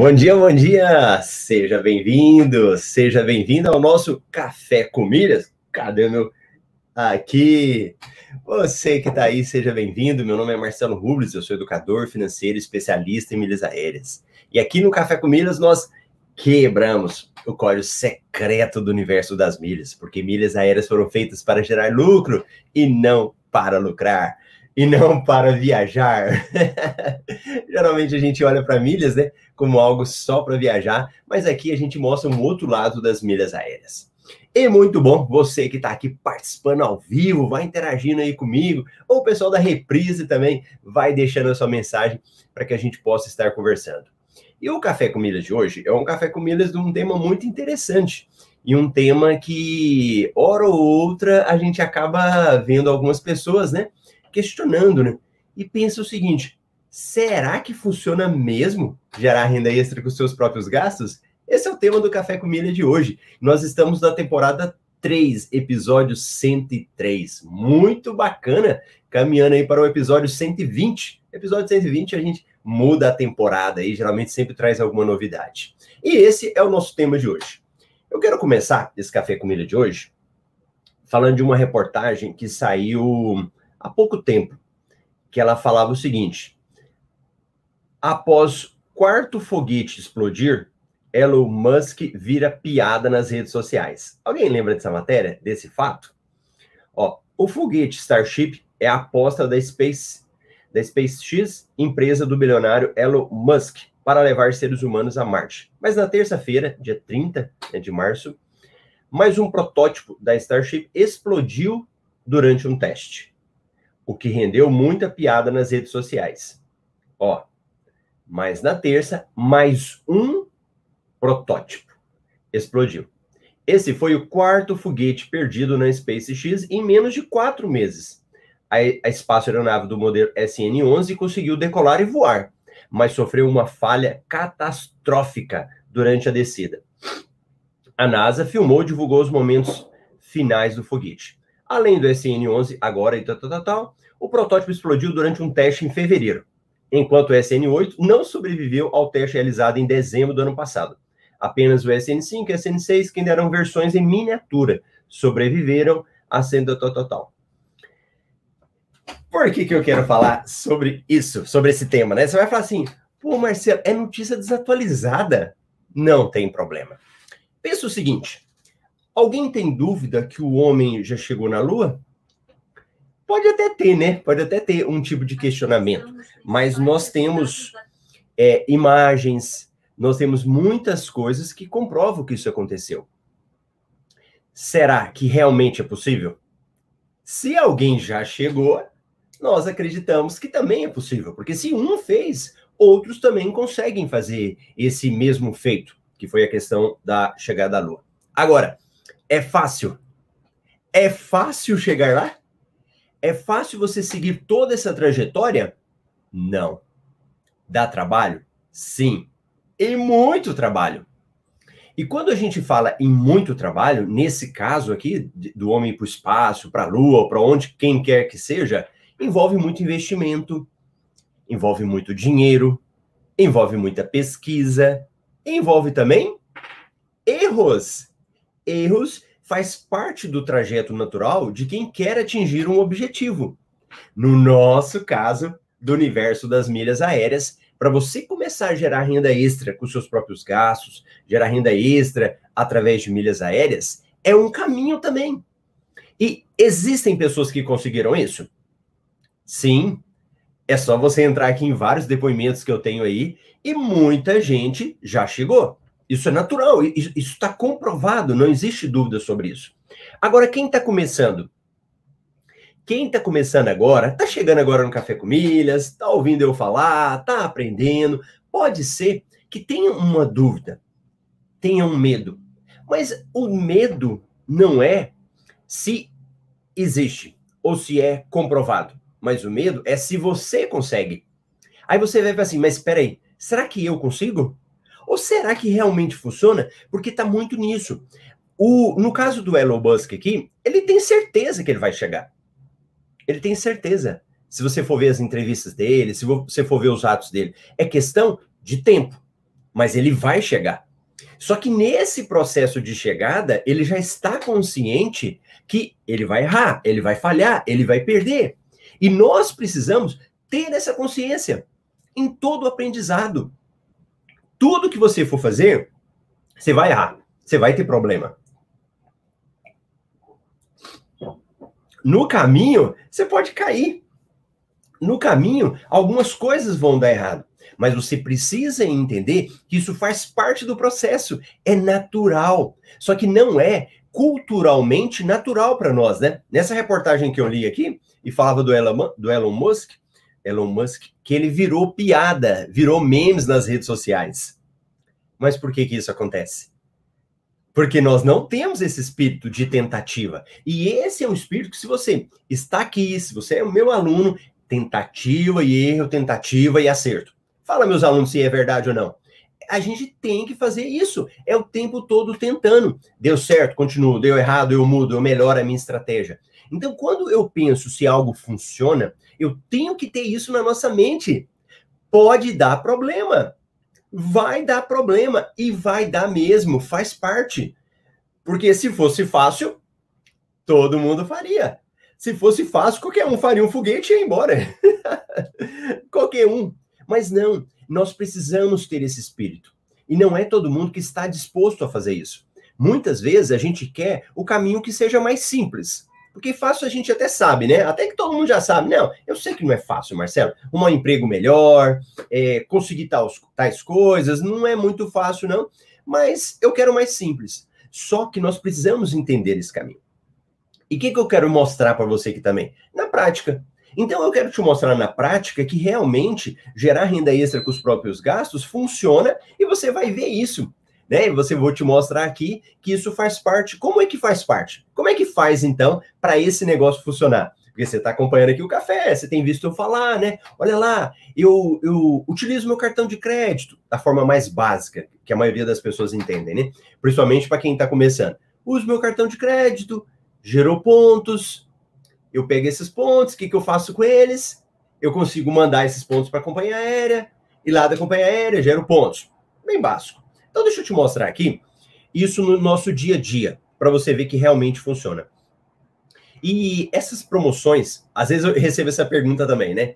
Bom dia, bom dia! Seja bem-vindo, seja bem-vindo ao nosso Café com Milhas. Cadê meu. Aqui! Você que está aí, seja bem-vindo. Meu nome é Marcelo Rubles, eu sou educador financeiro especialista em milhas aéreas. E aqui no Café com Milhas nós quebramos o código secreto do universo das milhas, porque milhas aéreas foram feitas para gerar lucro e não para lucrar e não para viajar. Geralmente a gente olha para milhas, né, como algo só para viajar, mas aqui a gente mostra um outro lado das milhas aéreas. E muito bom, você que está aqui participando ao vivo, vai interagindo aí comigo, ou o pessoal da reprise também vai deixando a sua mensagem para que a gente possa estar conversando. E o Café com Milhas de hoje é um Café com Milhas de um tema muito interessante, e um tema que, hora ou outra, a gente acaba vendo algumas pessoas, né, questionando, né? E pensa o seguinte: será que funciona mesmo gerar renda extra com seus próprios gastos? Esse é o tema do Café com Milha de hoje. Nós estamos na temporada 3, episódio 103. Muito bacana, caminhando aí para o episódio 120. Episódio 120 a gente muda a temporada e geralmente sempre traz alguma novidade. E esse é o nosso tema de hoje. Eu quero começar esse Café com Milha de hoje falando de uma reportagem que saiu há pouco tempo, que ela falava o seguinte: após quarto foguete explodir, Elon Musk vira piada nas redes sociais. Alguém lembra dessa matéria, desse fato? Ó, o foguete Starship é a aposta da Space da SpaceX, empresa do bilionário Elon Musk, para levar seres humanos a Marte. Mas na terça-feira, dia 30 né, de março, mais um protótipo da Starship explodiu durante um teste o que rendeu muita piada nas redes sociais. Ó, mas na terça, mais um protótipo explodiu. Esse foi o quarto foguete perdido na SpaceX em menos de quatro meses. A, a espaço aeronave do modelo SN-11 conseguiu decolar e voar, mas sofreu uma falha catastrófica durante a descida. A NASA filmou e divulgou os momentos finais do foguete. Além do SN-11, agora e tal, tal, tal, o protótipo explodiu durante um teste em fevereiro, enquanto o SN8 não sobreviveu ao teste realizado em dezembro do ano passado. Apenas o SN5 e o SN6, que ainda eram versões em miniatura, sobreviveram a senda total. Por que, que eu quero falar sobre isso, sobre esse tema, né? Você vai falar assim, pô, Marcelo, é notícia desatualizada? Não tem problema. Pensa o seguinte: alguém tem dúvida que o homem já chegou na Lua? Pode até ter, né? Pode até ter um tipo de questionamento, mas nós temos é, imagens, nós temos muitas coisas que comprovam que isso aconteceu. Será que realmente é possível? Se alguém já chegou, nós acreditamos que também é possível, porque se um fez, outros também conseguem fazer esse mesmo feito, que foi a questão da chegada à Lua. Agora, é fácil? É fácil chegar lá? É fácil você seguir toda essa trajetória? Não. Dá trabalho? Sim. E muito trabalho. E quando a gente fala em muito trabalho, nesse caso aqui, do homem para o espaço, para a Lua, para onde quem quer que seja, envolve muito investimento, envolve muito dinheiro, envolve muita pesquisa, envolve também erros. Erros faz parte do trajeto natural de quem quer atingir um objetivo. No nosso caso, do universo das milhas aéreas, para você começar a gerar renda extra com seus próprios gastos, gerar renda extra através de milhas aéreas, é um caminho também. E existem pessoas que conseguiram isso? Sim. É só você entrar aqui em vários depoimentos que eu tenho aí e muita gente já chegou. Isso é natural, isso está comprovado, não existe dúvida sobre isso. Agora, quem está começando? Quem está começando agora, está chegando agora no Café com Milhas, está ouvindo eu falar, está aprendendo, pode ser que tenha uma dúvida, tenha um medo. Mas o medo não é se existe ou se é comprovado. Mas o medo é se você consegue. Aí você vai falar assim, mas espera aí, será que eu consigo? Ou será que realmente funciona? Porque está muito nisso. O, no caso do Elon Musk aqui, ele tem certeza que ele vai chegar. Ele tem certeza. Se você for ver as entrevistas dele, se você for ver os atos dele, é questão de tempo. mas ele vai chegar. Só que nesse processo de chegada, ele já está consciente que ele vai errar, ele vai falhar, ele vai perder. E nós precisamos ter essa consciência em todo o aprendizado. Tudo que você for fazer, você vai errar, você vai ter problema. No caminho, você pode cair. No caminho, algumas coisas vão dar errado. Mas você precisa entender que isso faz parte do processo. É natural. Só que não é culturalmente natural para nós, né? Nessa reportagem que eu li aqui, e falava do Elon, do Elon Musk, Elon Musk, que ele virou piada, virou memes nas redes sociais. Mas por que que isso acontece? Porque nós não temos esse espírito de tentativa. E esse é um espírito que, se você está aqui, se você é o meu aluno, tentativa e erro, tentativa e acerto. Fala, meus alunos, se é verdade ou não. A gente tem que fazer isso. É o tempo todo tentando. Deu certo, continuo. Deu errado, eu mudo, eu melhoro a minha estratégia. Então, quando eu penso se algo funciona, eu tenho que ter isso na nossa mente. Pode dar problema. Vai dar problema. E vai dar mesmo. Faz parte. Porque se fosse fácil, todo mundo faria. Se fosse fácil, qualquer um faria um foguete e ia embora. qualquer um. Mas não, nós precisamos ter esse espírito. E não é todo mundo que está disposto a fazer isso. Muitas vezes a gente quer o caminho que seja mais simples. Porque fácil a gente até sabe, né? Até que todo mundo já sabe. Não, eu sei que não é fácil, Marcelo. Um emprego melhor, é, conseguir tais, tais coisas, não é muito fácil, não. Mas eu quero mais simples. Só que nós precisamos entender esse caminho. E o que, que eu quero mostrar para você aqui também? Na prática. Então eu quero te mostrar na prática que realmente gerar renda extra com os próprios gastos funciona e você vai ver isso. Né? E você vou te mostrar aqui que isso faz parte. Como é que faz parte? Como é que faz então para esse negócio funcionar? Porque você está acompanhando aqui o café, você tem visto eu falar, né? Olha lá, eu, eu utilizo meu cartão de crédito da forma mais básica, que a maioria das pessoas entendem, né? Principalmente para quem está começando. Uso meu cartão de crédito, gerou pontos, eu pego esses pontos, o que, que eu faço com eles? Eu consigo mandar esses pontos para a companhia aérea, e lá da companhia aérea gero pontos. Bem básico. Então, deixa eu te mostrar aqui isso no nosso dia a dia, para você ver que realmente funciona. E essas promoções, às vezes eu recebo essa pergunta também, né?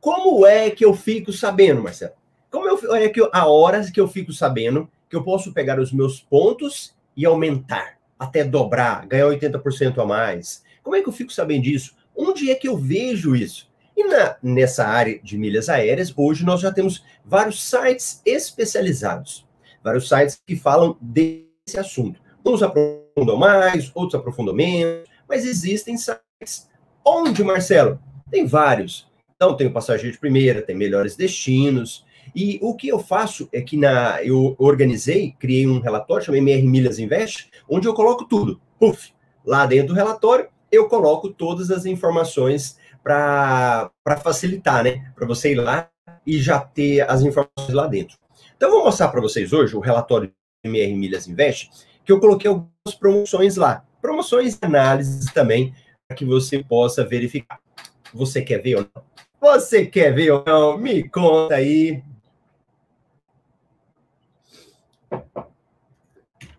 Como é que eu fico sabendo, Marcelo? Como eu, é que eu, a horas que eu fico sabendo que eu posso pegar os meus pontos e aumentar, até dobrar, ganhar 80% a mais, como é que eu fico sabendo disso? Onde é que eu vejo isso? E na, nessa área de milhas aéreas, hoje nós já temos vários sites especializados, vários sites que falam desse assunto. Uns aprofundam mais, outros aprofundam menos, mas existem sites. Onde, Marcelo? Tem vários. Então, tem o passageiro de primeira, tem melhores destinos. E o que eu faço é que na, eu organizei, criei um relatório, chamei MR Milhas Invest, onde eu coloco tudo. Puf! Lá dentro do relatório, eu coloco todas as informações para facilitar, né? Para você ir lá e já ter as informações lá dentro. Então, eu vou mostrar para vocês hoje o relatório MR Milhas Invest, que eu coloquei algumas promoções lá. Promoções e análises também, para que você possa verificar. Você quer ver ou não? Você quer ver ou não? Me conta aí.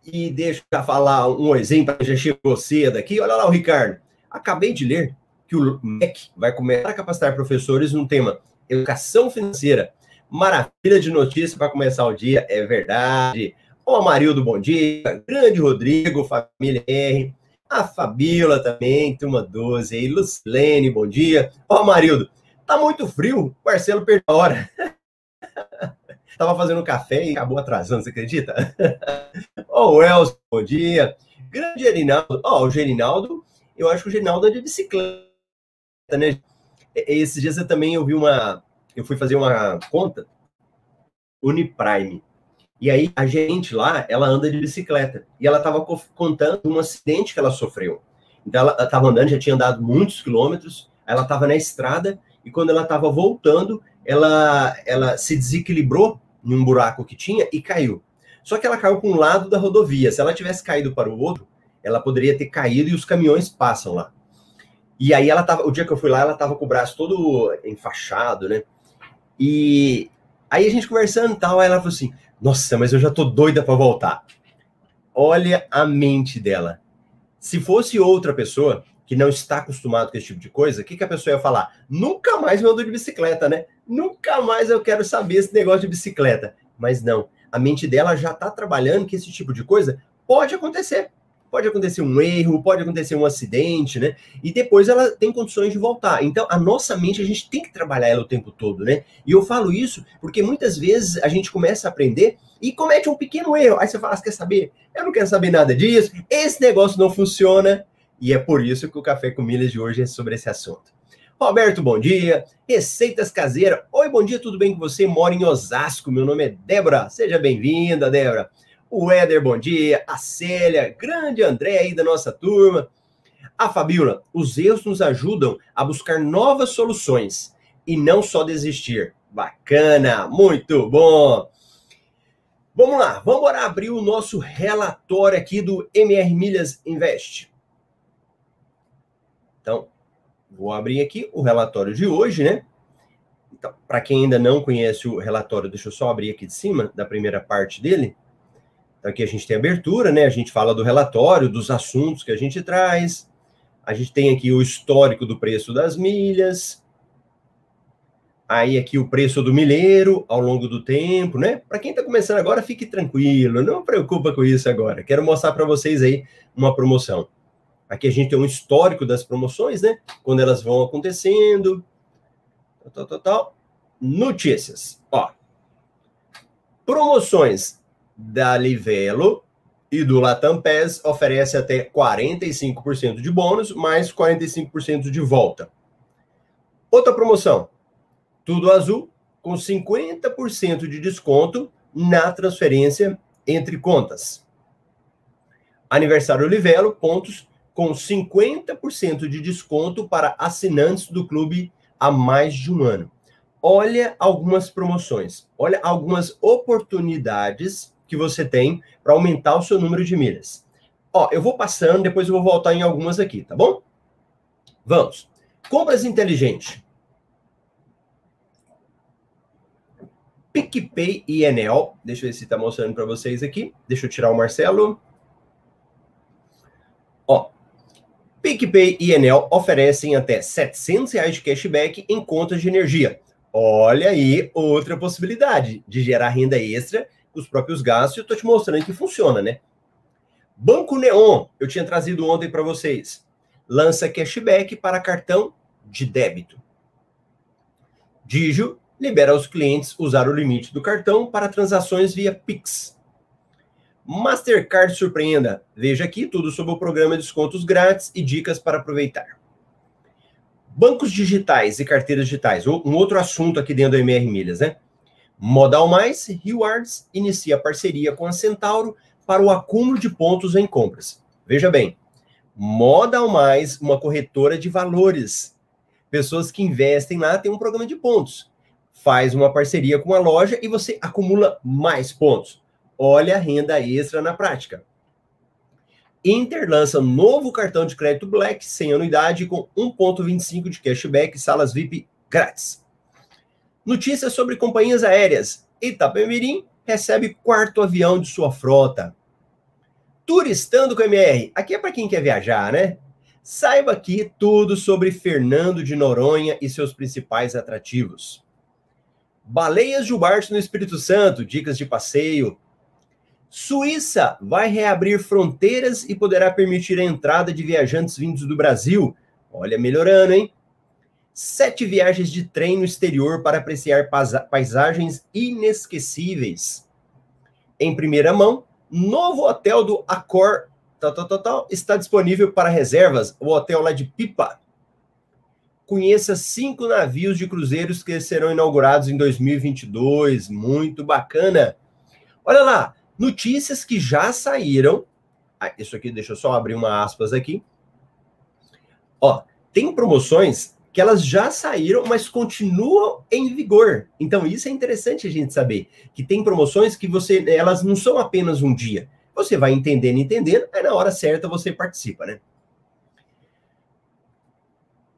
E deixa eu falar um exemplo, já chegou cedo aqui. Olha lá o Ricardo. Acabei de ler que o MEC vai começar a capacitar professores no tema educação financeira. Maravilha de notícia para começar o dia, é verdade. Ó, Amarildo, bom dia. Grande Rodrigo, família R. A Fabíola também, turma 12 aí. Lucilene, bom dia. Ó, Amarildo, tá muito frio. Marcelo perdeu a hora. Tava fazendo café e acabou atrasando, você acredita? Ó, o Elson, bom dia. Grande Gerinaldo. Ó, o Gerinaldo, eu acho que o Gerinaldo é de bicicleta, né? Esses dias eu também eu vi uma. Eu fui fazer uma conta Uniprime. E aí a gente lá, ela anda de bicicleta. E ela estava contando um acidente que ela sofreu. Então ela estava andando, já tinha andado muitos quilômetros, ela estava na estrada e quando ela estava voltando, ela, ela se desequilibrou em um buraco que tinha e caiu. Só que ela caiu para um lado da rodovia. Se ela tivesse caído para o outro, ela poderia ter caído e os caminhões passam lá. E aí ela tava, o dia que eu fui lá, ela tava com o braço todo enfaixado, né? E aí a gente conversando e tal, aí ela falou assim: Nossa, mas eu já tô doida para voltar. Olha a mente dela. Se fosse outra pessoa que não está acostumado com esse tipo de coisa, o que, que a pessoa ia falar? Nunca mais eu ando de bicicleta, né? Nunca mais eu quero saber esse negócio de bicicleta. Mas não, a mente dela já está trabalhando que esse tipo de coisa pode acontecer. Pode acontecer um erro, pode acontecer um acidente, né? E depois ela tem condições de voltar. Então, a nossa mente, a gente tem que trabalhar ela o tempo todo, né? E eu falo isso porque muitas vezes a gente começa a aprender e comete um pequeno erro. Aí você fala, você quer saber? Eu não quero saber nada disso, esse negócio não funciona. E é por isso que o Café com Milhas de hoje é sobre esse assunto. Roberto, bom dia. Receitas caseiras. Oi, bom dia, tudo bem com você? Moro em Osasco. Meu nome é Débora. Seja bem-vinda, Débora. O Éder, bom dia. A Célia, grande André aí da nossa turma. A Fabiola, os erros nos ajudam a buscar novas soluções e não só desistir. Bacana, muito bom. Vamos lá, vamos abrir o nosso relatório aqui do MR Milhas Invest. Então, vou abrir aqui o relatório de hoje, né? Então, para quem ainda não conhece o relatório, deixa eu só abrir aqui de cima da primeira parte dele. Aqui a gente tem abertura, né? A gente fala do relatório, dos assuntos que a gente traz. A gente tem aqui o histórico do preço das milhas. Aí aqui o preço do milheiro ao longo do tempo, né? Para quem está começando agora, fique tranquilo, não preocupa com isso agora. Quero mostrar para vocês aí uma promoção. Aqui a gente tem um histórico das promoções, né? Quando elas vão acontecendo. Tal, tal, tal. Notícias. Ó. Promoções da Livelo e do Latam PES oferece até 45% de bônus, mais 45% de volta. Outra promoção, Tudo Azul, com 50% de desconto na transferência entre contas. Aniversário Livelo, pontos com 50% de desconto para assinantes do clube há mais de um ano. Olha algumas promoções, olha algumas oportunidades que você tem para aumentar o seu número de milhas. Ó, eu vou passando, depois eu vou voltar em algumas aqui, tá bom? Vamos. Compras inteligentes. PicPay e Enel. Deixa eu ver se está mostrando para vocês aqui. Deixa eu tirar o Marcelo. Ó, PicPay e Enel oferecem até 700 reais de cashback em contas de energia. Olha aí outra possibilidade de gerar renda extra os próprios gastos, eu estou te mostrando que funciona, né? Banco Neon, eu tinha trazido ontem para vocês. Lança cashback para cartão de débito. Digio libera aos clientes usar o limite do cartão para transações via Pix. Mastercard surpreenda. Veja aqui tudo sobre o programa de descontos grátis e dicas para aproveitar. Bancos digitais e carteiras digitais, um outro assunto aqui dentro do MR Milhas, né? Modal Mais Rewards inicia parceria com a Centauro para o acúmulo de pontos em compras. Veja bem, Modal Mais, uma corretora de valores. Pessoas que investem lá têm um programa de pontos. Faz uma parceria com a loja e você acumula mais pontos. Olha a renda extra na prática. Inter lança novo cartão de crédito Black sem anuidade com 1,25 de cashback salas VIP grátis. Notícias sobre companhias aéreas. Itapemirim recebe quarto avião de sua frota. Turistando com MR. Aqui é para quem quer viajar, né? Saiba aqui tudo sobre Fernando de Noronha e seus principais atrativos. Baleias Jubarte no Espírito Santo, dicas de passeio. Suíça vai reabrir fronteiras e poderá permitir a entrada de viajantes vindos do Brasil. Olha, melhorando, hein? Sete viagens de trem no exterior para apreciar paisagens inesquecíveis. Em primeira mão, novo hotel do Accor tal, tal, tal, tal, está disponível para reservas, o hotel lá de Pipa. Conheça cinco navios de cruzeiros que serão inaugurados em 2022. Muito bacana. Olha lá, notícias que já saíram. Ah, isso aqui, deixa eu só abrir uma aspas aqui. Ó, tem promoções que elas já saíram, mas continuam em vigor. Então isso é interessante a gente saber que tem promoções que você, elas não são apenas um dia. Você vai entendendo, entendendo, aí na hora certa você participa, né?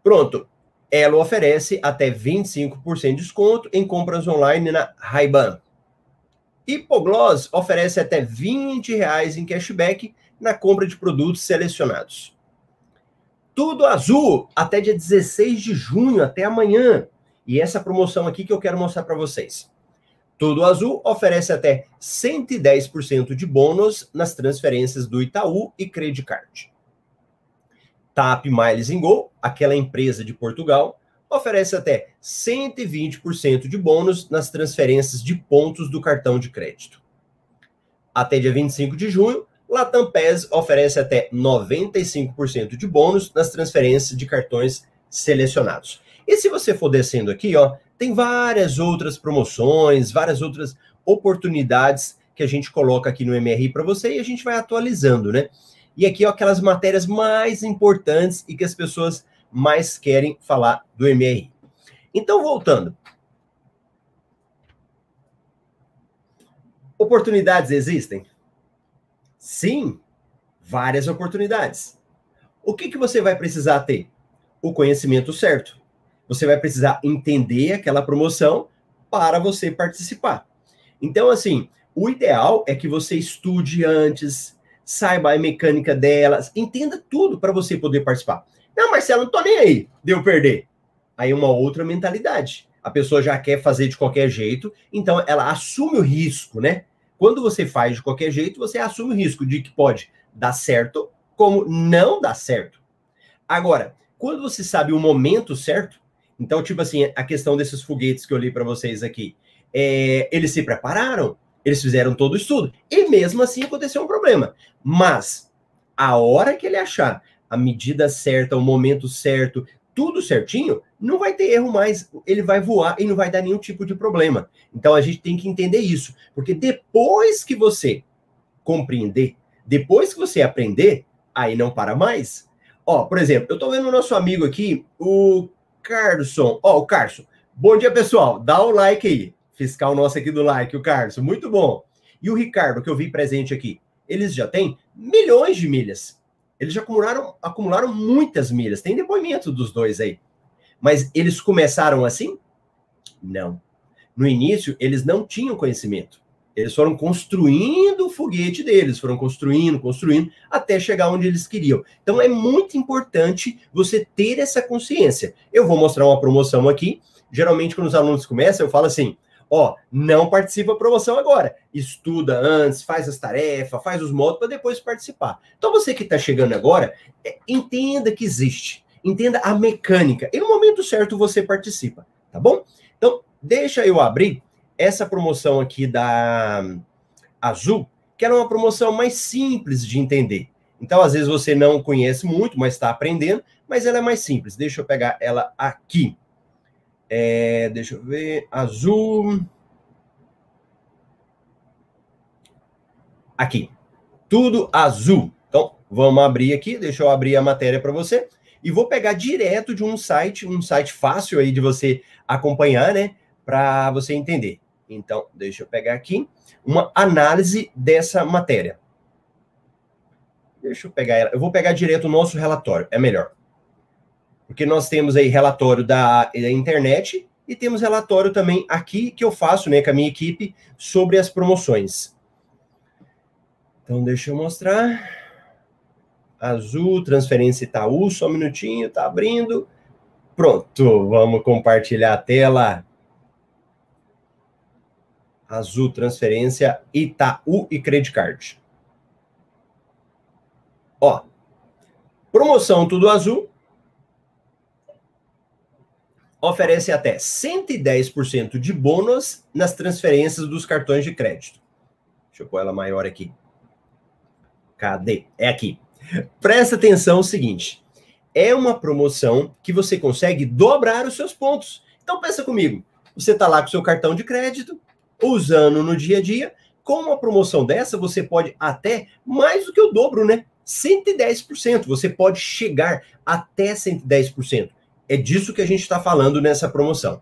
Pronto. Ela oferece até 25% de desconto em compras online na Ray-Ban. Hipogloss oferece até 20 reais em cashback na compra de produtos selecionados. Tudo azul até dia 16 de junho, até amanhã. E essa promoção aqui que eu quero mostrar para vocês. Tudo Azul oferece até 110% de bônus nas transferências do Itaú e Credit Card. TAP Miles Go, aquela empresa de Portugal, oferece até 120% de bônus nas transferências de pontos do cartão de crédito. Até dia 25 de junho, Latam PES oferece até 95% de bônus nas transferências de cartões selecionados. E se você for descendo aqui, ó, tem várias outras promoções, várias outras oportunidades que a gente coloca aqui no MRI para você e a gente vai atualizando, né? E aqui, ó, aquelas matérias mais importantes e que as pessoas mais querem falar do MRI. Então, voltando. Oportunidades existem? Sim, várias oportunidades. O que, que você vai precisar ter? O conhecimento certo. Você vai precisar entender aquela promoção para você participar. Então, assim, o ideal é que você estude antes, saiba a mecânica delas, entenda tudo para você poder participar. Não, Marcelo, não tô nem aí, deu perder. Aí é uma outra mentalidade. A pessoa já quer fazer de qualquer jeito, então ela assume o risco, né? Quando você faz de qualquer jeito, você assume o risco de que pode dar certo, como não dar certo. Agora, quando você sabe o momento certo, então, tipo assim, a questão desses foguetes que eu li para vocês aqui, é, eles se prepararam, eles fizeram todo o estudo, e mesmo assim aconteceu um problema. Mas, a hora que ele achar a medida certa, o momento certo, tudo certinho, não vai ter erro mais. Ele vai voar e não vai dar nenhum tipo de problema. Então a gente tem que entender isso, porque depois que você compreender, depois que você aprender, aí não para mais. Ó, por exemplo, eu tô vendo o nosso amigo aqui, o Carson. Ó, o Carson. Bom dia, pessoal. Dá o like aí. Fiscal nosso aqui do like, o Carson. Muito bom. E o Ricardo, que eu vi presente aqui. Eles já têm milhões de milhas. Eles já acumularam, acumularam muitas milhas. Tem depoimento dos dois aí. Mas eles começaram assim? Não. No início, eles não tinham conhecimento. Eles foram construindo o foguete deles, foram construindo, construindo, até chegar onde eles queriam. Então é muito importante você ter essa consciência. Eu vou mostrar uma promoção aqui. Geralmente, quando os alunos começam, eu falo assim: ó, não participa da promoção agora. Estuda antes, faz as tarefas, faz os modos para depois participar. Então, você que está chegando agora, é, entenda que existe. Entenda a mecânica. E no momento certo você participa, tá bom? Então, deixa eu abrir essa promoção aqui da Azul, que era uma promoção mais simples de entender. Então, às vezes você não conhece muito, mas está aprendendo, mas ela é mais simples. Deixa eu pegar ela aqui. É, deixa eu ver. Azul. Aqui. Tudo azul. Então, vamos abrir aqui. Deixa eu abrir a matéria para você. E vou pegar direto de um site, um site fácil aí de você acompanhar, né? Para você entender. Então, deixa eu pegar aqui uma análise dessa matéria. Deixa eu pegar ela. Eu vou pegar direto o nosso relatório, é melhor. Porque nós temos aí relatório da, da internet e temos relatório também aqui que eu faço, né, com a minha equipe sobre as promoções. Então, deixa eu mostrar. Azul, transferência Itaú, só um minutinho, tá abrindo. Pronto, vamos compartilhar a tela. Azul, transferência, Itaú e Credit Card. Ó, promoção Tudo Azul oferece até 110% de bônus nas transferências dos cartões de crédito. Deixa eu pôr ela maior aqui. Cadê? É aqui. Presta atenção o seguinte: é uma promoção que você consegue dobrar os seus pontos. Então pensa comigo. Você está lá com seu cartão de crédito, usando no dia a dia. Com uma promoção dessa, você pode até mais do que o dobro, né? 110%. Você pode chegar até 110%. É disso que a gente está falando nessa promoção.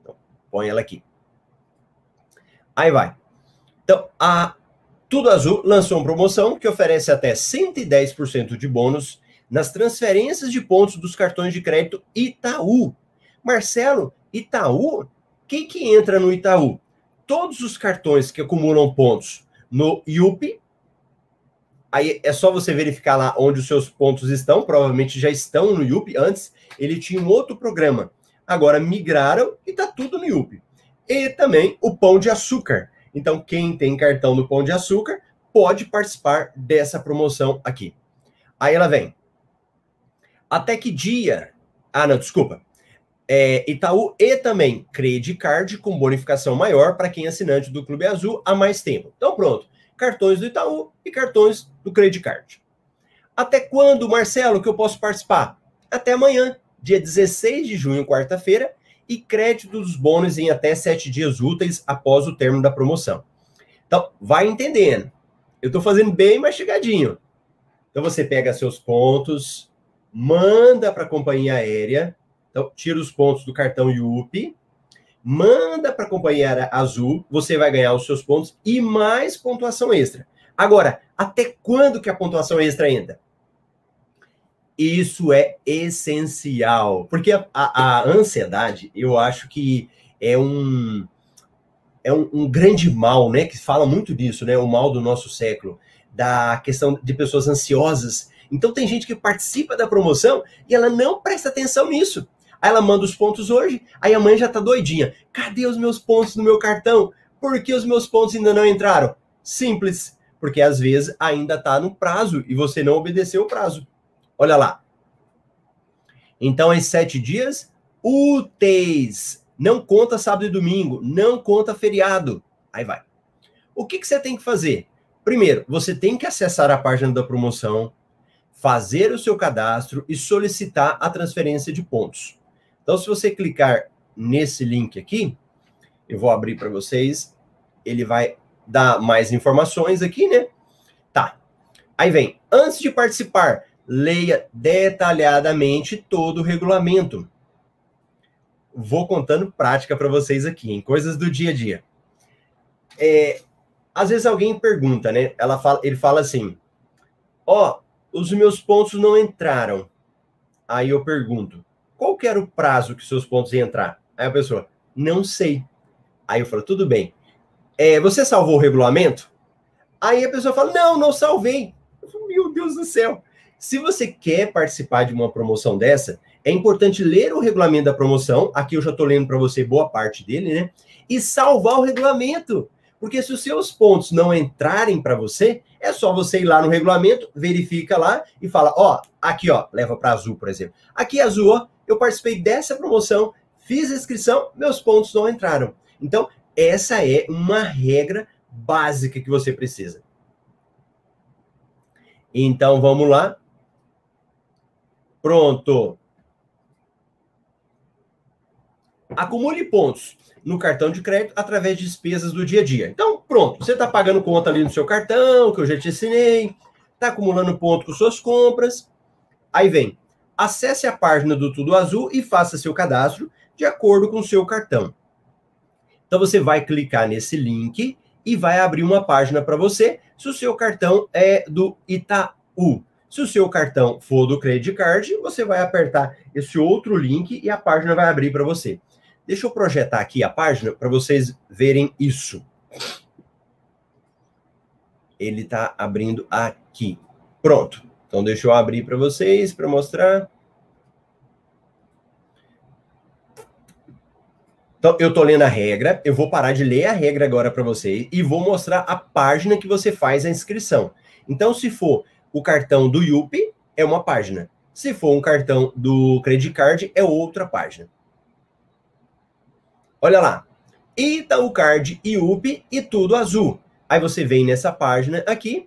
Então, põe ela aqui. Aí vai. Então, a Tudo Azul lançou uma promoção que oferece até 110% de bônus nas transferências de pontos dos cartões de crédito Itaú. Marcelo, Itaú? Quem que entra no Itaú? todos os cartões que acumulam pontos no IUP, aí é só você verificar lá onde os seus pontos estão, provavelmente já estão no IUP, antes ele tinha um outro programa. Agora migraram e está tudo no IUP. E também o Pão de Açúcar. Então, quem tem cartão do Pão de Açúcar pode participar dessa promoção aqui. Aí ela vem. Até que dia? Ah, não, desculpa. É, Itaú e também Credit Card com bonificação maior para quem é assinante do Clube Azul há mais tempo. Então, pronto. Cartões do Itaú e cartões do Credit Card. Até quando, Marcelo, que eu posso participar? Até amanhã, dia 16 de junho, quarta-feira, e crédito dos bônus em até sete dias úteis após o término da promoção. Então, vai entendendo. Eu estou fazendo bem mastigadinho. Então, você pega seus pontos, manda para a companhia aérea, então, tira os pontos do cartão IUP, manda para a companhia azul, você vai ganhar os seus pontos e mais pontuação extra. Agora, até quando que a pontuação extra entra? Isso é essencial, porque a, a, a ansiedade, eu acho que é um é um, um, grande mal, né? Que fala muito disso, né? O mal do nosso século, da questão de pessoas ansiosas. Então tem gente que participa da promoção e ela não presta atenção nisso. Aí ela manda os pontos hoje, aí a mãe já tá doidinha. Cadê os meus pontos no meu cartão? Por que os meus pontos ainda não entraram? Simples, porque às vezes ainda tá no prazo e você não obedeceu o prazo. Olha lá. Então, em sete dias úteis. Não conta sábado e domingo, não conta feriado. Aí vai. O que, que você tem que fazer? Primeiro, você tem que acessar a página da promoção, fazer o seu cadastro e solicitar a transferência de pontos. Então, se você clicar nesse link aqui, eu vou abrir para vocês, ele vai dar mais informações aqui, né? Tá. Aí vem, antes de participar, leia detalhadamente todo o regulamento. Vou contando prática para vocês aqui, em coisas do dia a dia. É, às vezes alguém pergunta, né? Ela fala, ele fala assim: Ó, oh, os meus pontos não entraram. Aí eu pergunto: qual que era o prazo que seus pontos iam entrar? Aí a pessoa, não sei. Aí eu falo, tudo bem. É, você salvou o regulamento? Aí a pessoa fala, não, não salvei. Meu Deus do céu. Se você quer participar de uma promoção dessa, é importante ler o regulamento da promoção. Aqui eu já estou lendo para você boa parte dele, né? E salvar o regulamento. Porque se os seus pontos não entrarem para você, é só você ir lá no regulamento, verifica lá e fala: ó, aqui, ó, leva para azul, por exemplo. Aqui, azul, ó, eu participei dessa promoção, fiz a inscrição, meus pontos não entraram. Então, essa é uma regra básica que você precisa. Então, vamos lá. Pronto. Acumule pontos no cartão de crédito através de despesas do dia a dia. Então, pronto, você está pagando conta ali no seu cartão, que eu já te ensinei, está acumulando ponto com suas compras. Aí vem acesse a página do Tudo Azul e faça seu cadastro de acordo com o seu cartão. Então você vai clicar nesse link e vai abrir uma página para você se o seu cartão é do Itaú. Se o seu cartão for do Credit Card, você vai apertar esse outro link e a página vai abrir para você. Deixa eu projetar aqui a página para vocês verem isso. Ele está abrindo aqui. Pronto. Então, deixa eu abrir para vocês, para mostrar. Então, eu estou lendo a regra, eu vou parar de ler a regra agora para vocês e vou mostrar a página que você faz a inscrição. Então, se for o cartão do Yupi, é uma página. Se for um cartão do Credit Card, é outra página. Olha lá. Itaú Card, Yupi e tudo azul. Aí você vem nessa página aqui,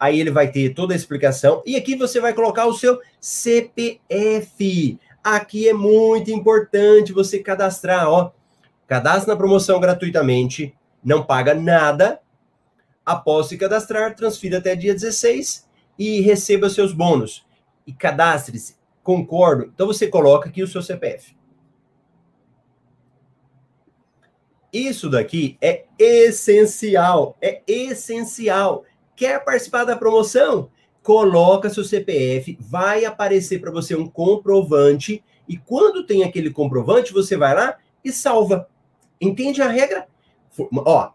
Aí ele vai ter toda a explicação. E aqui você vai colocar o seu CPF. Aqui é muito importante você cadastrar, ó. Cadastre na promoção gratuitamente, não paga nada. Após se cadastrar, transfira até dia 16 e receba seus bônus. E cadastre-se. Concordo. Então você coloca aqui o seu CPF. Isso daqui é essencial, é essencial. Quer participar da promoção? Coloca seu CPF, vai aparecer para você um comprovante e quando tem aquele comprovante, você vai lá e salva. Entende a regra? Ó,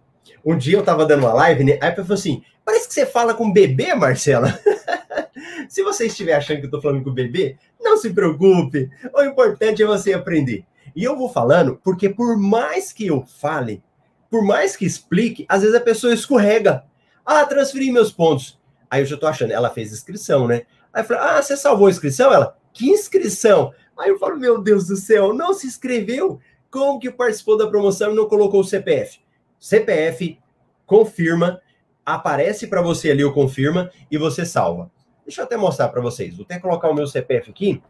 um dia eu tava dando uma live, né? Aí a falou assim: parece que você fala com bebê, Marcela. se você estiver achando que eu tô falando com bebê, não se preocupe. O importante é você aprender. E eu vou falando porque por mais que eu fale, por mais que explique, às vezes a pessoa escorrega. Ah, transferi meus pontos. Aí eu já tô achando, ela fez inscrição, né? Aí eu falei, ah, você salvou a inscrição? Ela, que inscrição? Aí eu falo, meu Deus do céu, não se inscreveu? Como que participou da promoção e não colocou o CPF? CPF, confirma, aparece para você ali o confirma e você salva. Deixa eu até mostrar para vocês. Vou até colocar o meu CPF aqui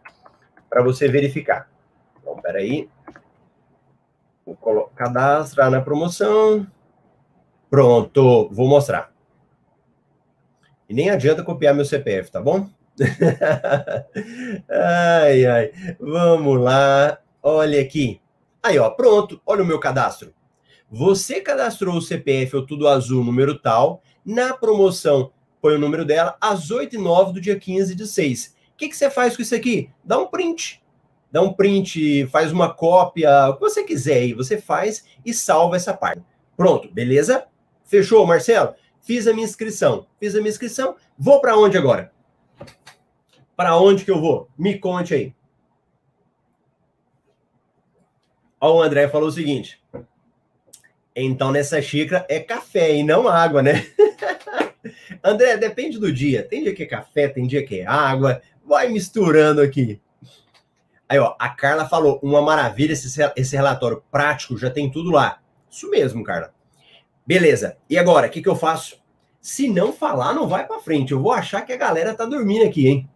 para você verificar. Então, peraí. Vou cadastrar na promoção. Pronto, vou mostrar. E nem adianta copiar meu CPF, tá bom? ai, ai. Vamos lá. Olha aqui. Aí, ó, pronto. Olha o meu cadastro. Você cadastrou o CPF ou tudo azul, número tal. Na promoção, põe o número dela, às 8 e 9 do dia 15 de 6. O que, que você faz com isso aqui? Dá um print. Dá um print, faz uma cópia, o que você quiser aí. Você faz e salva essa parte. Pronto, beleza? Fechou, Marcelo? Fiz a minha inscrição. Fiz a minha inscrição. Vou para onde agora? Para onde que eu vou? Me conte aí. Ó, o André falou o seguinte. Então, nessa xícara é café e não água, né? André, depende do dia. Tem dia que é café, tem dia que é água. Vai misturando aqui. Aí, ó, a Carla falou: uma maravilha esse, esse relatório prático, já tem tudo lá. Isso mesmo, Carla. Beleza. E agora, o que, que eu faço? Se não falar, não vai para frente. Eu vou achar que a galera tá dormindo aqui, hein?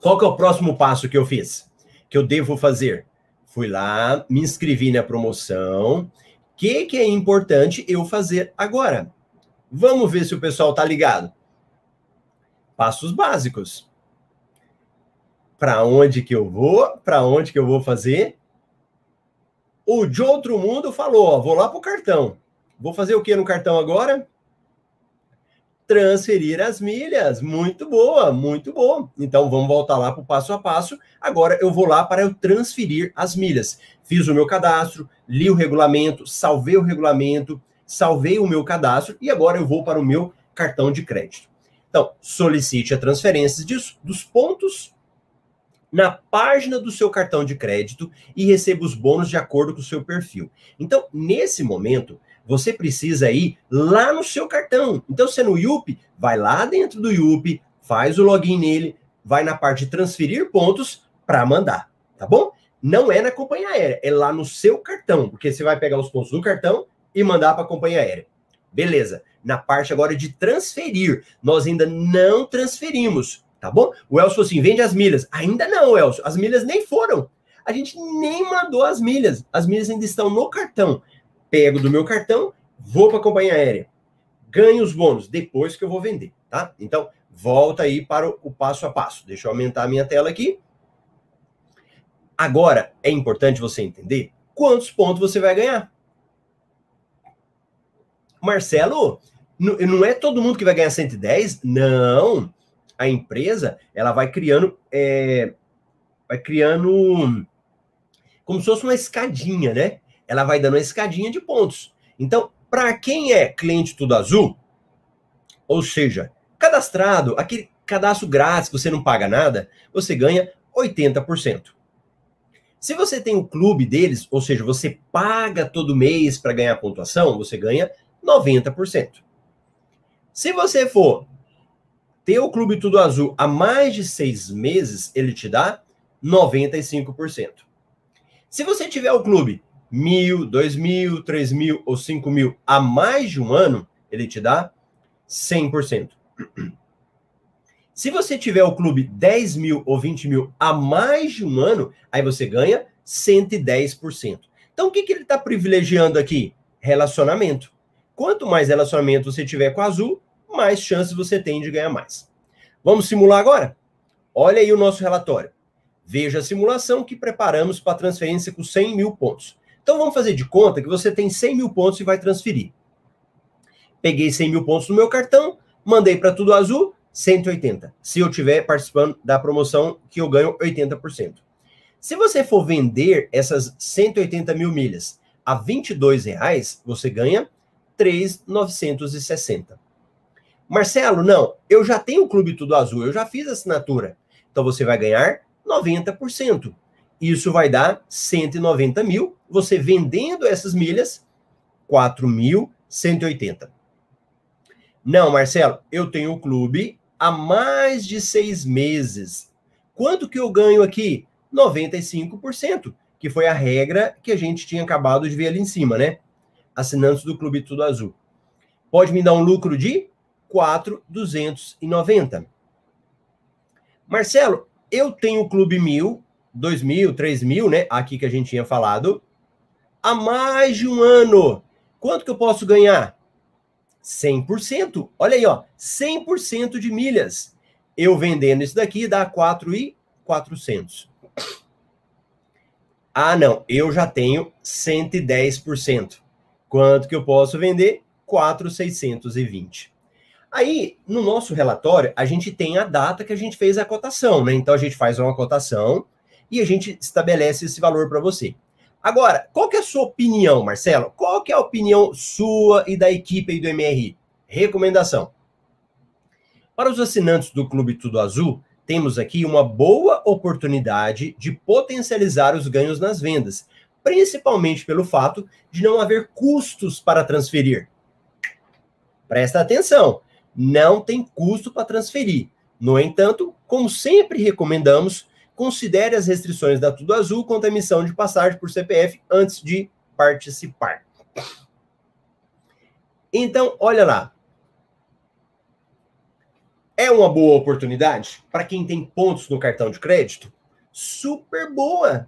Qual que é o próximo passo que eu fiz? Que eu devo fazer? Fui lá, me inscrevi na promoção. O que, que é importante eu fazer agora? Vamos ver se o pessoal tá ligado. Passos básicos. Para onde que eu vou? Para onde que eu vou fazer? O de outro mundo falou: ó, vou lá pro cartão. Vou fazer o que no cartão agora? Transferir as milhas. Muito boa, muito bom. Então vamos voltar lá para o passo a passo. Agora eu vou lá para eu transferir as milhas. Fiz o meu cadastro, li o regulamento, salvei o regulamento, salvei o meu cadastro e agora eu vou para o meu cartão de crédito. Então, solicite a transferência disso, dos pontos na página do seu cartão de crédito e receba os bônus de acordo com o seu perfil. Então, nesse momento, você precisa ir lá no seu cartão. Então, você é no Yup, vai lá dentro do Yup, faz o login nele, vai na parte de transferir pontos para mandar, tá bom? Não é na companhia aérea, é lá no seu cartão, porque você vai pegar os pontos do cartão e mandar para a companhia aérea. Beleza. Na parte agora de transferir, nós ainda não transferimos tá bom? O Elcio assim: vende as milhas. Ainda não, Elcio, as milhas nem foram. A gente nem mandou as milhas. As milhas ainda estão no cartão. Pego do meu cartão, vou para a companhia aérea. Ganho os bônus depois que eu vou vender, tá? Então, volta aí para o, o passo a passo. Deixa eu aumentar a minha tela aqui. Agora, é importante você entender quantos pontos você vai ganhar. Marcelo, não é todo mundo que vai ganhar 110? Não a empresa ela vai criando é, vai criando como se fosse uma escadinha, né? Ela vai dando uma escadinha de pontos. Então, para quem é cliente tudo azul, ou seja, cadastrado, aquele cadastro grátis, você não paga nada, você ganha 80%. Se você tem o clube deles, ou seja, você paga todo mês para ganhar pontuação, você ganha 90%. Se você for ter o Clube Tudo Azul há mais de seis meses, ele te dá 95%. Se você tiver o clube mil, dois mil, três mil ou cinco mil há mais de um ano, ele te dá 100%. Se você tiver o clube 10 mil ou 20 mil há mais de um ano, aí você ganha 110%. Então, o que, que ele está privilegiando aqui? Relacionamento. Quanto mais relacionamento você tiver com a Azul, mais chances você tem de ganhar mais. Vamos simular agora? Olha aí o nosso relatório. Veja a simulação que preparamos para transferência com 100 mil pontos. Então vamos fazer de conta que você tem 100 mil pontos e vai transferir. Peguei 100 mil pontos no meu cartão, mandei para tudo azul, 180. Se eu estiver participando da promoção que eu ganho 80%. Se você for vender essas 180 mil milhas a 22 reais, você ganha 3,960. Marcelo, não, eu já tenho o Clube Tudo Azul, eu já fiz a assinatura. Então você vai ganhar 90%. Isso vai dar 190 mil. Você vendendo essas milhas, 4.180. Não, Marcelo, eu tenho o clube há mais de seis meses. Quanto que eu ganho aqui? 95%, que foi a regra que a gente tinha acabado de ver ali em cima, né? Assinantes do Clube Tudo Azul. Pode me dar um lucro de 4,290. Marcelo, eu tenho o Clube Mil, 2 mil, 3 mil, né? Aqui que a gente tinha falado, há mais de um ano. Quanto que eu posso ganhar? 100%. Olha aí, ó, 100% de milhas. Eu vendendo isso daqui dá 4,400. Ah, não, eu já tenho 110%. Quanto que eu posso vender? 4,620. Aí, no nosso relatório, a gente tem a data que a gente fez a cotação, né? Então a gente faz uma cotação e a gente estabelece esse valor para você. Agora, qual que é a sua opinião, Marcelo? Qual que é a opinião sua e da equipe aí do MRI? Recomendação. Para os assinantes do Clube Tudo Azul, temos aqui uma boa oportunidade de potencializar os ganhos nas vendas, principalmente pelo fato de não haver custos para transferir. Presta atenção, não tem custo para transferir. No entanto, como sempre recomendamos, considere as restrições da Tudo Azul quanto à emissão de passagem por CPF antes de participar. Então, olha lá. É uma boa oportunidade para quem tem pontos no cartão de crédito? Super boa!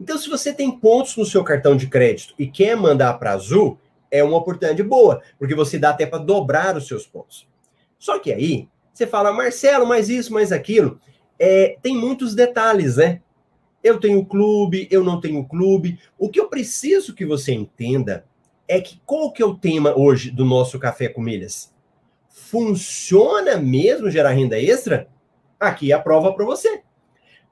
Então, se você tem pontos no seu cartão de crédito e quer mandar para Azul, é uma oportunidade boa, porque você dá até para dobrar os seus pontos. Só que aí, você fala, Marcelo, mais isso, mais aquilo. É, tem muitos detalhes, né? Eu tenho clube, eu não tenho clube. O que eu preciso que você entenda é que qual que é o tema hoje do nosso Café com Milhas? funciona mesmo gerar renda extra? Aqui é a prova para você.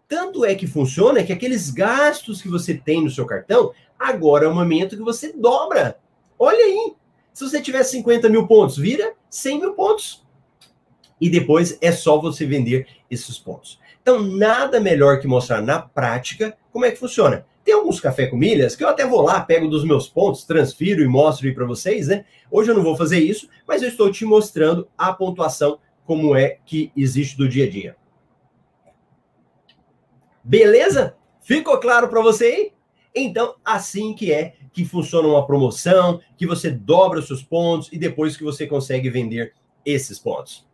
Tanto é que funciona que aqueles gastos que você tem no seu cartão, agora é o momento que você dobra. Olha aí. Se você tiver 50 mil pontos, vira 100 mil pontos. E depois é só você vender esses pontos. Então, nada melhor que mostrar na prática como é que funciona. Tem alguns café com milhas que eu até vou lá, pego dos meus pontos, transfiro e mostro aí para vocês, né? Hoje eu não vou fazer isso, mas eu estou te mostrando a pontuação como é que existe do dia a dia. Beleza? Ficou claro para você aí? Então, assim que é que funciona uma promoção, que você dobra os seus pontos e depois que você consegue vender esses pontos.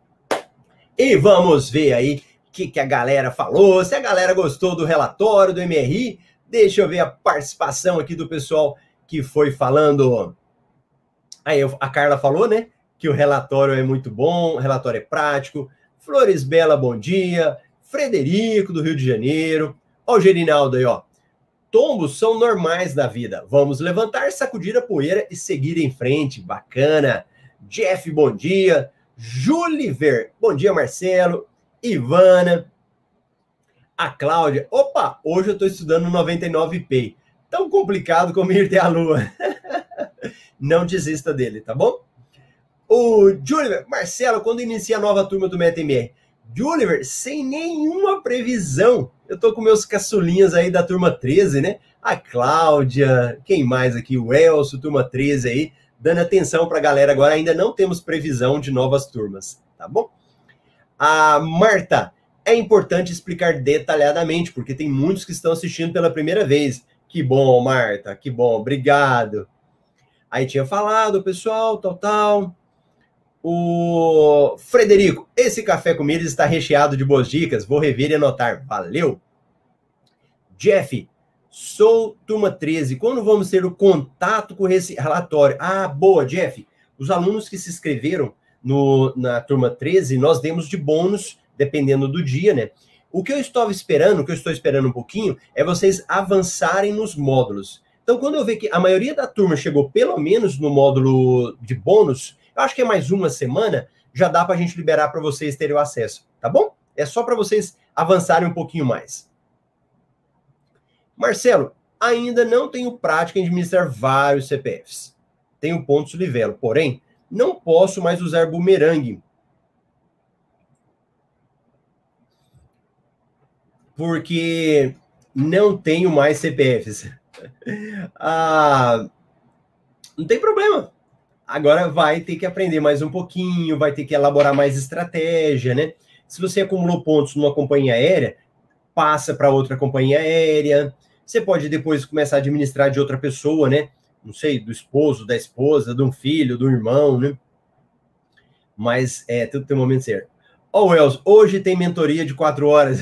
E vamos ver aí o que, que a galera falou, se a galera gostou do relatório do MRI, Deixa eu ver a participação aqui do pessoal que foi falando. Aí a Carla falou, né? Que o relatório é muito bom, o relatório é prático. Flores Bela, bom dia. Frederico, do Rio de Janeiro. Ó, o Gerinaldo aí, ó. Tombos são normais da vida. Vamos levantar, sacudir a poeira e seguir em frente. Bacana. Jeff, bom dia. Juliver, bom dia, Marcelo. Ivana, a Cláudia, opa, hoje eu estou estudando 99p. Tão complicado como ir até a lua. Não desista dele, tá bom? O Juliver, Marcelo, quando inicia a nova turma do MetaMR? Juliver, sem nenhuma previsão. Eu tô com meus caçulinhas aí da turma 13, né? A Cláudia, quem mais aqui? O Elcio, turma 13 aí, dando atenção pra galera. Agora ainda não temos previsão de novas turmas, tá bom? A Marta, é importante explicar detalhadamente, porque tem muitos que estão assistindo pela primeira vez. Que bom, Marta, que bom, obrigado. Aí tinha falado, pessoal, tal, tal. O Frederico, esse café com está recheado de boas dicas, vou rever e anotar. Valeu. Jeff, sou turma 13. Quando vamos ter o contato com esse relatório? Ah, boa, Jeff. Os alunos que se inscreveram no, na turma 13, nós demos de bônus dependendo do dia, né? O que eu estava esperando, o que eu estou esperando um pouquinho, é vocês avançarem nos módulos. Então, quando eu ver que a maioria da turma chegou pelo menos no módulo de bônus, eu acho que é mais uma semana, já dá para a gente liberar para vocês terem o acesso, tá bom? É só para vocês avançarem um pouquinho mais. Marcelo, ainda não tenho prática em administrar vários CPFs. Tenho pontos livelo, porém, não posso mais usar bumerangue. Porque não tenho mais CPFs. ah, não tem problema. Agora vai ter que aprender mais um pouquinho, vai ter que elaborar mais estratégia, né? Se você acumulou pontos numa companhia aérea, passa para outra companhia aérea. Você pode depois começar a administrar de outra pessoa, né? Não sei, do esposo, da esposa, de um filho, do irmão, né? Mas é, tudo tem um momento certo. Ó, oh, Wells, hoje tem mentoria de quatro horas.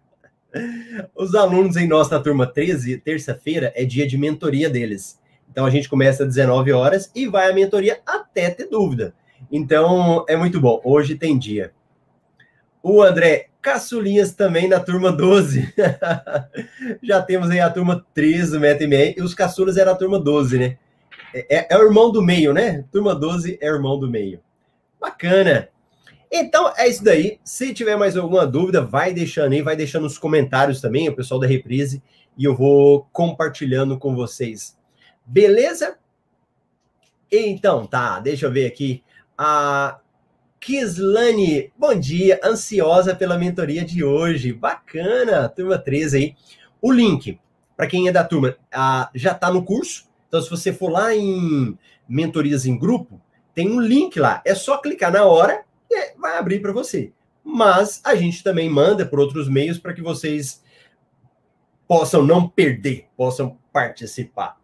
Os alunos em nossa turma 13, terça-feira, é dia de mentoria deles. Então a gente começa às 19 horas e vai a mentoria até ter dúvida. Então é muito bom. Hoje tem dia. O André, caçulinhas também na turma 12. Já temos aí a turma 13 do Meta e os caçulas era a turma 12, né? É, é, é, o irmão do meio, né? Turma 12 é o irmão do meio. Bacana. Então é isso daí. Se tiver mais alguma dúvida, vai deixando aí, vai deixando nos comentários também, o pessoal da reprise, e eu vou compartilhando com vocês. Beleza? Então, tá, deixa eu ver aqui. A Kislane, bom dia, ansiosa pela mentoria de hoje. Bacana, turma 13 aí. O link, para quem é da turma, já está no curso. Então, se você for lá em mentorias em grupo, tem um link lá. É só clicar na hora e vai abrir para você. Mas a gente também manda por outros meios para que vocês possam não perder, possam participar.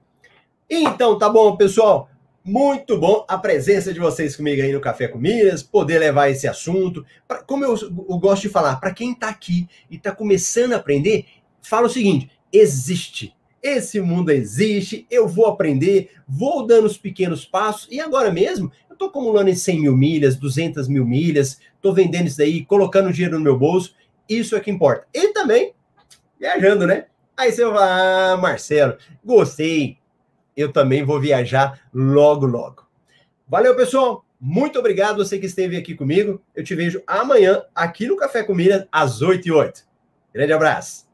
Então, tá bom, pessoal. Muito bom a presença de vocês comigo aí no Café com Miras, poder levar esse assunto. Pra, como eu, eu, gosto de falar, para quem está aqui e está começando a aprender, fala o seguinte: existe. Esse mundo existe, eu vou aprender, vou dando os pequenos passos, e agora mesmo eu estou acumulando em 100 mil milhas, 200 mil milhas, estou vendendo isso daí, colocando dinheiro no meu bolso, isso é que importa. E também viajando, né? Aí você vai, ah, Marcelo, gostei, eu também vou viajar logo, logo. Valeu, pessoal. Muito obrigado você que esteve aqui comigo. Eu te vejo amanhã aqui no Café com Milha, às 8 e 8. Grande abraço.